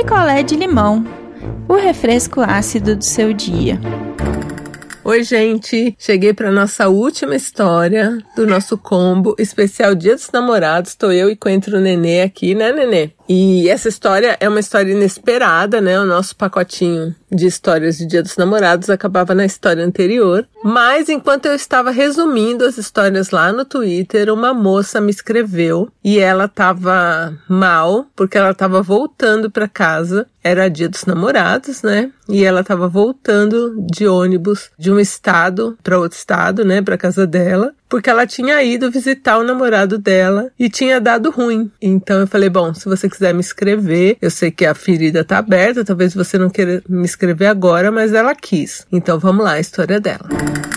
picolé de limão, o refresco ácido do seu dia. Oi, gente! Cheguei para nossa última história do nosso combo especial Dia dos Namorados. Estou eu e Coentro Nenê aqui, né, Nenê? E essa história é uma história inesperada, né? O nosso pacotinho de histórias de Dia dos Namorados acabava na história anterior. Mas enquanto eu estava resumindo as histórias lá no Twitter, uma moça me escreveu e ela estava mal porque ela estava voltando para casa. Era Dia dos Namorados, né? E ela estava voltando de ônibus de um estado para outro estado, né, para casa dela porque ela tinha ido visitar o namorado dela e tinha dado ruim. Então eu falei: bom, se você quiser me escrever, eu sei que a ferida tá aberta, talvez você não queira me escrever agora, mas ela quis. Então vamos lá, a história dela.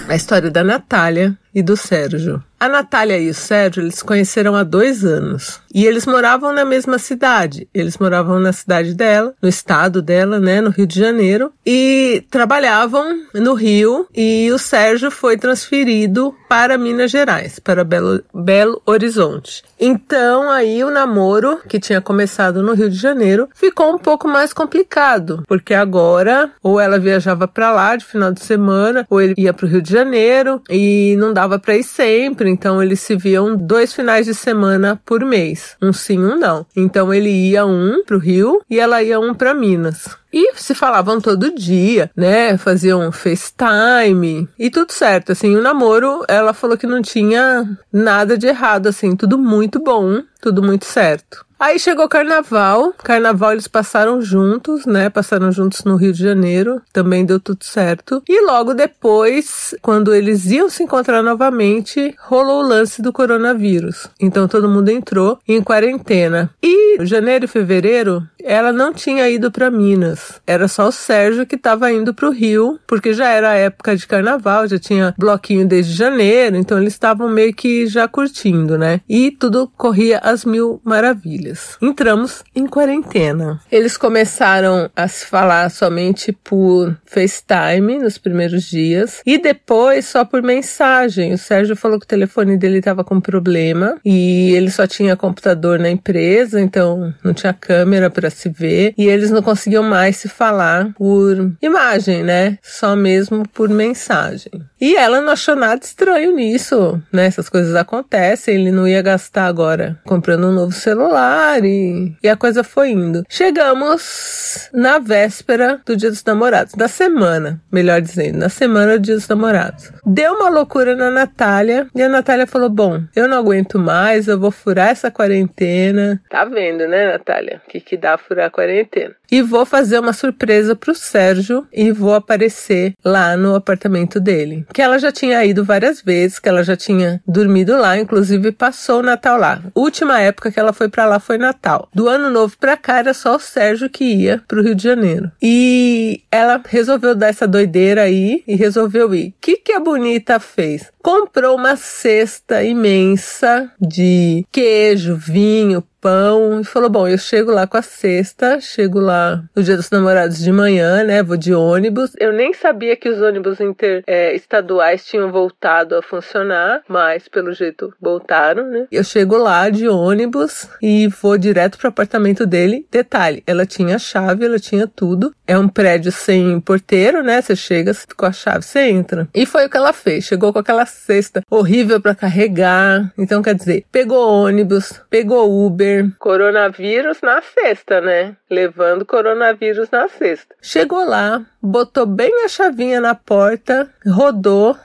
A história da Natália e do Sérgio. A Natália e o Sérgio, eles conheceram há dois anos. E eles moravam na mesma cidade. Eles moravam na cidade dela, no estado dela, né, no Rio de Janeiro. E trabalhavam no Rio. E o Sérgio foi transferido para Minas Gerais, para Belo, Belo Horizonte. Então, aí o namoro, que tinha começado no Rio de Janeiro, ficou um pouco mais complicado. Porque agora, ou ela viajava para lá de final de semana, ou ele ia para o Rio de Janeiro. E não dava para ir sempre então eles se viam dois finais de semana por mês, um sim, um não. Então ele ia um pro Rio e ela ia um para Minas. E se falavam todo dia, né? Faziam FaceTime e tudo certo. Assim, o namoro, ela falou que não tinha nada de errado, assim, tudo muito bom, tudo muito certo. Aí chegou carnaval. Carnaval eles passaram juntos, né? Passaram juntos no Rio de Janeiro. Também deu tudo certo. E logo depois, quando eles iam se encontrar novamente, rolou o lance do coronavírus. Então todo mundo entrou em quarentena. E janeiro e fevereiro, ela não tinha ido para Minas. Era só o Sérgio que estava indo para o Rio, porque já era época de carnaval, já tinha bloquinho desde janeiro, então eles estavam meio que já curtindo, né? E tudo corria às mil maravilhas. Entramos em quarentena. Eles começaram a se falar somente por FaceTime nos primeiros dias e depois só por mensagem. O Sérgio falou que o telefone dele estava com problema e ele só tinha computador na empresa, então não tinha câmera para se ver e eles não conseguiam mais se falar por imagem, né? Só mesmo por mensagem. E ela não achou nada estranho nisso, né? Essas coisas acontecem, ele não ia gastar agora comprando um novo celular e, e a coisa foi indo. Chegamos na véspera do Dia dos Namorados, da semana, melhor dizendo, na semana do Dia dos Namorados. Deu uma loucura na Natália e a Natália falou: Bom, eu não aguento mais, eu vou furar essa quarentena. Tá vendo, né, Natália? O que, que dá furar a quarentena? E vou fazer uma surpresa pro Sérgio e vou aparecer lá no apartamento dele. Que ela já tinha ido várias vezes, que ela já tinha dormido lá, inclusive passou o Natal lá. Última época que ela foi para lá foi Natal. Do ano novo pra cá era só o Sérgio que ia pro Rio de Janeiro. E ela resolveu dar essa doideira aí e resolveu ir. O que, que a bonita fez? Comprou uma cesta imensa de queijo, vinho, pão e falou: Bom, eu chego lá com a cesta, chego lá no dia dos namorados de manhã, né? Vou de ônibus. Eu nem sabia que os ônibus interestaduais é, tinham voltado a funcionar, mas pelo jeito voltaram, né? Eu chego lá de ônibus e vou direto pro apartamento dele. Detalhe: ela tinha chave, ela tinha tudo. É um prédio sem porteiro, né? Você chega com a chave, você entra. E foi o que ela fez. Chegou com aquela cesta horrível para carregar. Então, quer dizer, pegou ônibus, pegou Uber coronavírus na sexta, né? Levando coronavírus na sexta. Chegou lá, botou bem a chavinha na porta, rodou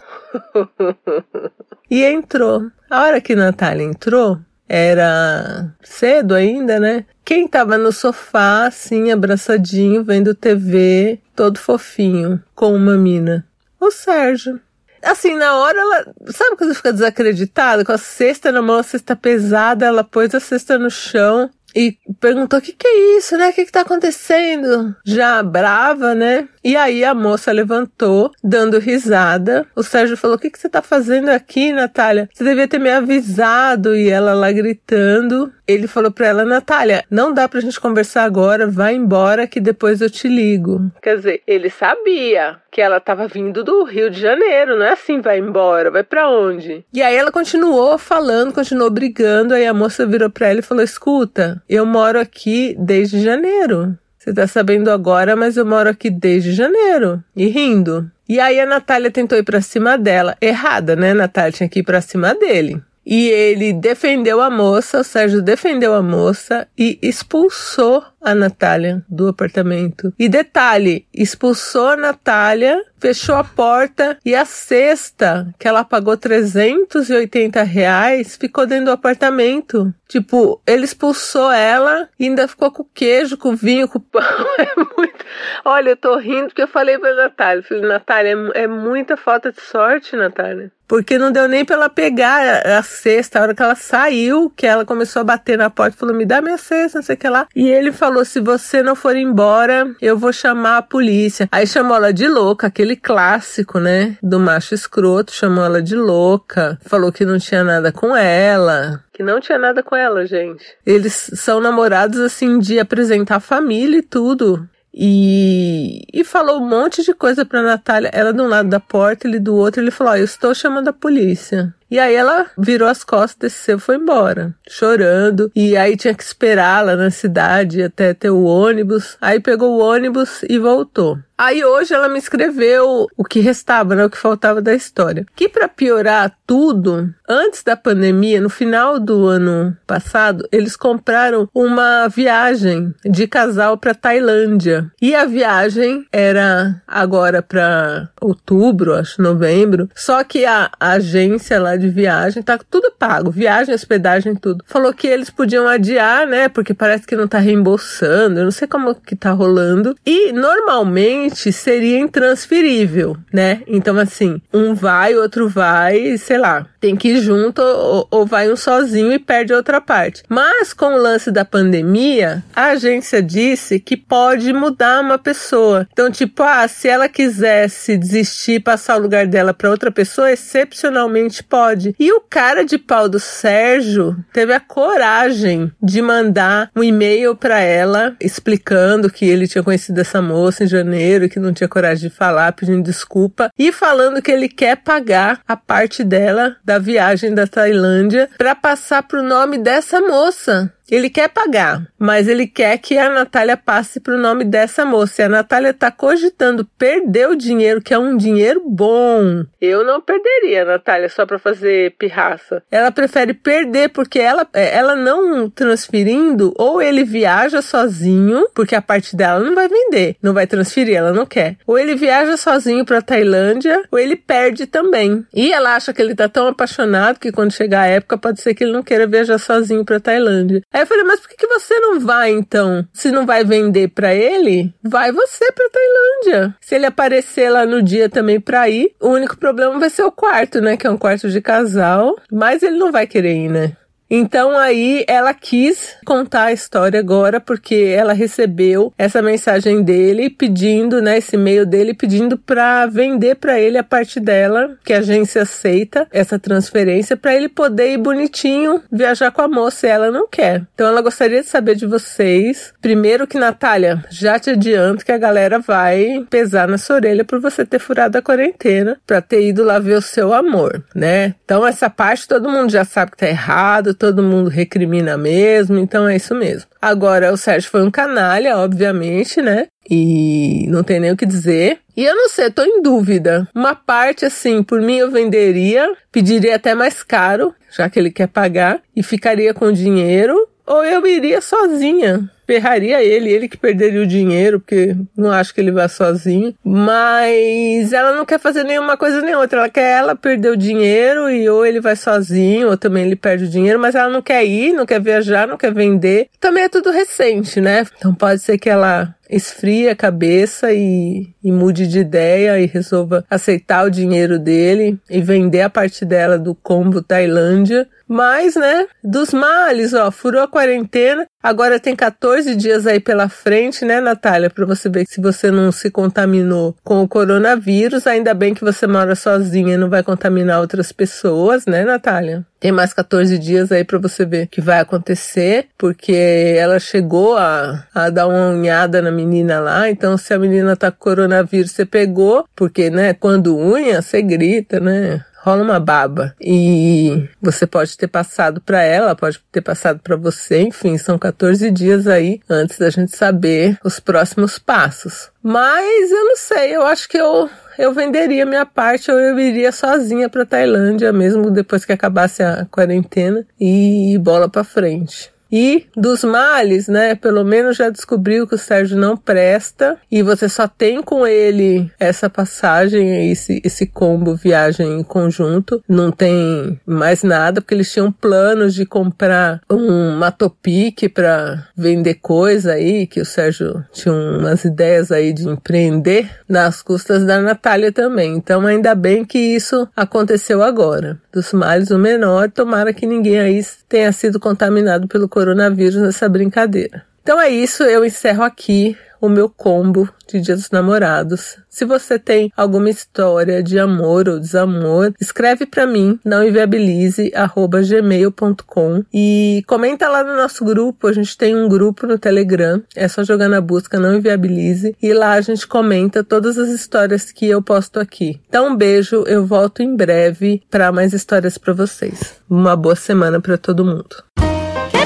e entrou. A hora que Natália entrou, era cedo ainda, né? Quem tava no sofá, assim, abraçadinho, vendo TV, todo fofinho, com uma mina? O Sérgio. Assim, na hora ela. Sabe quando fica desacreditada? Com a cesta na mão, a cesta pesada, ela pôs a cesta no chão e perguntou: o que, que é isso, né? O que, que tá acontecendo? Já brava, né? E aí a moça levantou, dando risada. O Sérgio falou: O que, que você tá fazendo aqui, Natália? Você devia ter me avisado. E ela lá gritando. Ele falou pra ela: Natália, não dá pra gente conversar agora, vai embora que depois eu te ligo. Quer dizer, ele sabia que ela tava vindo do Rio de Janeiro, não é assim, vai embora, vai para onde? E aí ela continuou falando, continuou brigando. Aí a moça virou pra ela e falou: Escuta, eu moro aqui desde janeiro. Você tá sabendo agora, mas eu moro aqui desde janeiro. E rindo. E aí a Natália tentou ir pra cima dela. Errada, né? A Natália tinha que ir pra cima dele. E ele defendeu a moça, o Sérgio defendeu a moça e expulsou a Natália do apartamento. E detalhe, expulsou a Natália, fechou a porta e a cesta, que ela pagou 380 reais, ficou dentro do apartamento. Tipo, ele expulsou ela e ainda ficou com queijo, com vinho, com pão. É muito... Olha, eu tô rindo porque eu falei pra Natália. Falei, Natália, é, é muita falta de sorte, Natália. Porque não deu nem pra ela pegar a cesta. A hora que ela saiu, que ela começou a bater na porta, falou, me dá minha cesta, não sei o que lá. E ele falou, falou: se você não for embora, eu vou chamar a polícia. Aí chamou ela de louca, aquele clássico, né? Do macho escroto, chamou ela de louca, falou que não tinha nada com ela. Que não tinha nada com ela, gente. Eles são namorados assim de apresentar família e tudo. E, e falou um monte de coisa pra Natália. Ela de um lado da porta, ele do outro. Ele falou: oh, Eu estou chamando a polícia. E aí ela virou as costas, desceu, foi embora, chorando. E aí tinha que esperá-la na cidade até ter o ônibus. Aí pegou o ônibus e voltou. Aí hoje ela me escreveu o que restava, né, o que faltava da história. Que para piorar tudo, antes da pandemia, no final do ano passado, eles compraram uma viagem de casal para Tailândia. E a viagem era agora para outubro, acho novembro. Só que a, a agência lá de viagem, tá tudo pago, viagem, hospedagem, tudo. Falou que eles podiam adiar, né? Porque parece que não tá reembolsando, eu não sei como que tá rolando. E normalmente seria intransferível, né? Então, assim, um vai, outro vai, sei lá, tem que ir junto ou, ou vai um sozinho e perde a outra parte. Mas com o lance da pandemia, a agência disse que pode mudar uma pessoa. Então, tipo, ah, se ela quisesse desistir passar o lugar dela para outra pessoa, excepcionalmente pode pode. E o cara de pau do Sérgio teve a coragem de mandar um e-mail para ela explicando que ele tinha conhecido essa moça em janeiro, que não tinha coragem de falar, pedindo desculpa e falando que ele quer pagar a parte dela da viagem da Tailândia para passar pro nome dessa moça. Ele quer pagar, mas ele quer que a Natália passe para o nome dessa moça. E a Natália está cogitando perder o dinheiro, que é um dinheiro bom. Eu não perderia, Natália, só para fazer pirraça. Ela prefere perder porque ela, é, ela não transferindo, ou ele viaja sozinho, porque a parte dela não vai vender, não vai transferir, ela não quer. Ou ele viaja sozinho para Tailândia, ou ele perde também. E ela acha que ele tá tão apaixonado que quando chegar a época pode ser que ele não queira viajar sozinho para Tailândia. Aí eu falei, mas por que, que você não vai então? Se não vai vender para ele, vai você pra Tailândia. Se ele aparecer lá no dia também pra ir, o único problema vai ser o quarto, né? Que é um quarto de casal. Mas ele não vai querer ir, né? Então aí ela quis contar a história agora porque ela recebeu essa mensagem dele pedindo, né, esse e-mail dele pedindo para vender para ele a parte dela, que a agência aceita essa transferência para ele poder ir bonitinho viajar com a moça e ela não quer. Então ela gostaria de saber de vocês, primeiro que Natália, já te adianto que a galera vai pesar na sua orelha por você ter furado a quarentena para ter ido lá ver o seu amor, né? Então essa parte todo mundo já sabe que tá errado, todo mundo recrimina mesmo, então é isso mesmo. Agora, o Sérgio foi um canalha, obviamente, né? E não tem nem o que dizer. E eu não sei, tô em dúvida. Uma parte, assim, por mim eu venderia, pediria até mais caro, já que ele quer pagar, e ficaria com o dinheiro, ou eu iria sozinha ferraria ele, ele que perderia o dinheiro, porque não acho que ele vá sozinho. Mas ela não quer fazer nenhuma coisa nem outra. Ela quer ela perder o dinheiro e ou ele vai sozinho, ou também ele perde o dinheiro, mas ela não quer ir, não quer viajar, não quer vender. Também é tudo recente, né? Então pode ser que ela esfrie a cabeça e, e, mude de ideia e resolva aceitar o dinheiro dele e vender a parte dela do combo Tailândia. Mas, né, dos males, ó, furou a quarentena, agora tem 14 dias aí pela frente, né, Natália, para você ver se você não se contaminou com o coronavírus, ainda bem que você mora sozinha e não vai contaminar outras pessoas, né, Natália? Tem mais 14 dias aí para você ver o que vai acontecer, porque ela chegou a, a dar uma unhada na menina lá, então se a menina tá com coronavírus, você pegou, porque, né, quando unha, você grita, né? rola uma baba. E você pode ter passado para ela, pode ter passado para você, enfim, são 14 dias aí antes da gente saber os próximos passos. Mas eu não sei, eu acho que eu eu venderia minha parte ou eu iria sozinha para Tailândia mesmo depois que acabasse a quarentena e bola para frente. E dos males, né? Pelo menos já descobriu que o Sérgio não presta e você só tem com ele essa passagem, esse, esse combo viagem em conjunto. Não tem mais nada, porque eles tinham planos de comprar um Matopic para vender coisa aí, que o Sérgio tinha umas ideias aí de empreender nas custas da Natália também. Então ainda bem que isso aconteceu agora. Dos males o menor, tomara que ninguém aí tenha sido contaminado pelo coronavírus nessa brincadeira. Então é isso, eu encerro aqui o meu combo de Dia dos Namorados. Se você tem alguma história de amor ou desamor, escreve para mim, nãoenviabilize@gmail.com e comenta lá no nosso grupo. A gente tem um grupo no Telegram, é só jogar na busca Não Enviabilize e lá a gente comenta todas as histórias que eu posto aqui. Então um beijo, eu volto em breve para mais histórias para vocês. Uma boa semana para todo mundo.